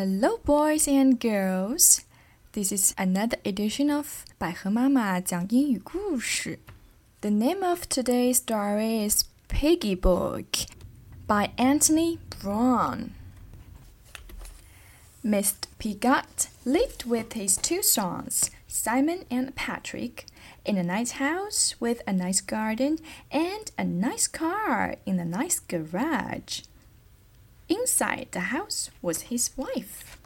Hello, boys and girls. This is another edition of 百合妈妈讲英语故事. The name of today's story is Piggy Book by Anthony Browne. Mr. Piggott lived with his two sons, Simon and Patrick, in a nice house with a nice garden and a nice car in a nice garage. Inside the house was his wife.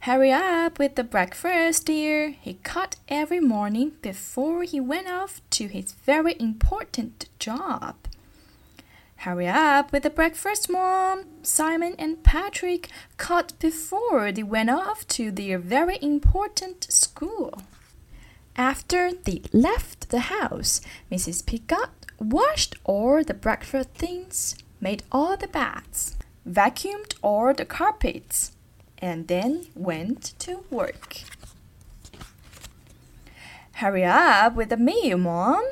Hurry up with the breakfast, dear, he called every morning before he went off to his very important job. Hurry up with the breakfast, Mom, Simon and Patrick called before they went off to their very important school. After they left the house, Mrs. Piggott washed all the breakfast things made all the beds, vacuumed all the carpets, and then went to work. Hurry up with the meal, Mom.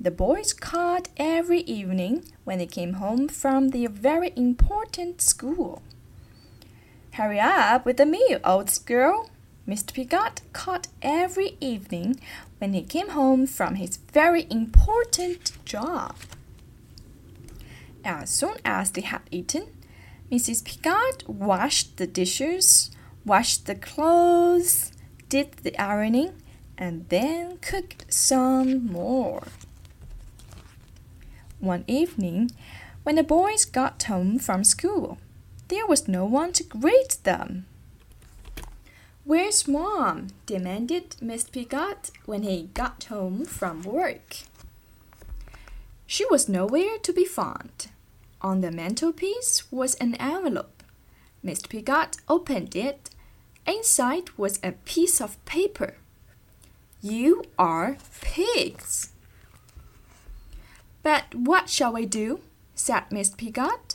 The boys called every evening when they came home from their very important school. Hurry up with the meal, old girl. Mr. Piggott called every evening when he came home from his very important job. As soon as they had eaten, Mrs. Piggott washed the dishes, washed the clothes, did the ironing, and then cooked some more. One evening, when the boys got home from school, there was no one to greet them. Where's Mom? demanded Miss Piggott when he got home from work. She was nowhere to be found. On the mantelpiece was an envelope. Mr. Piggott opened it. Inside was a piece of paper. You are pigs. But what shall we do? said Mr. Piggott.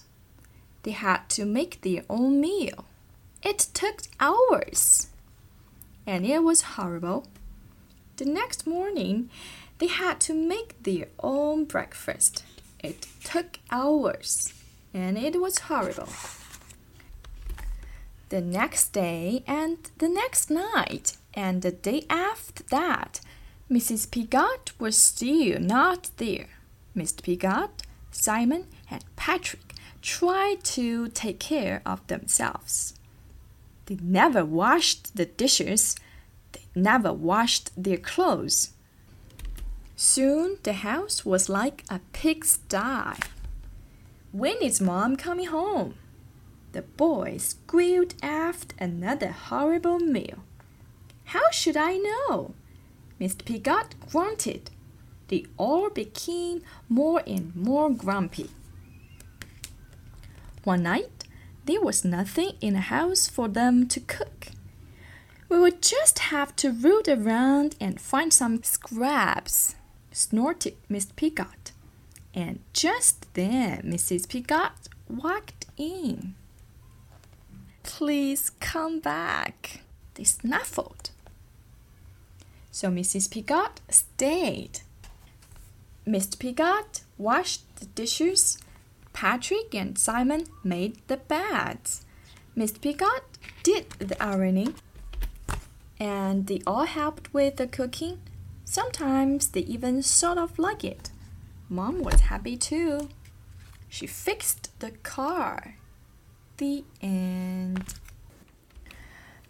They had to make their own meal. It took hours. And it was horrible. The next morning, they had to make their own breakfast. It took hours, and it was horrible. The next day, and the next night, and the day after that, Mrs. Piggott was still not there. Mr. Piggott, Simon, and Patrick tried to take care of themselves. They never washed the dishes. They never washed their clothes. Soon the house was like a pigsty. When is Mom coming home? The boys squealed after another horrible meal. How should I know? Mr. Piggott grunted. They all became more and more grumpy. One night, there was nothing in the house for them to cook. We would just have to root around and find some scraps, snorted Miss Piggott. And just then Mrs. Piggott walked in. Please come back, they snuffled. So Mrs. Piggott stayed. Mr. Piggott washed the dishes. Patrick and Simon made the beds. Mr. Piggott did the ironing. And they all helped with the cooking. Sometimes they even sort of like it. Mom was happy too. She fixed the car. The end.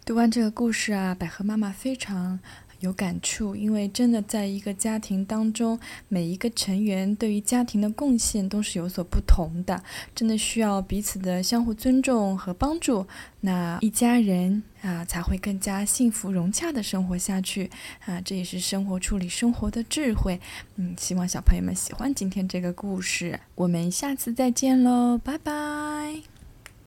读完这个故事啊，百合妈妈非常 有感触，因为真的在一个家庭当中，每一个成员对于家庭的贡献都是有所不同的，真的需要彼此的相互尊重和帮助，那一家人啊才会更加幸福融洽的生活下去啊！这也是生活处理生活的智慧。嗯，希望小朋友们喜欢今天这个故事，我们下次再见喽，拜拜。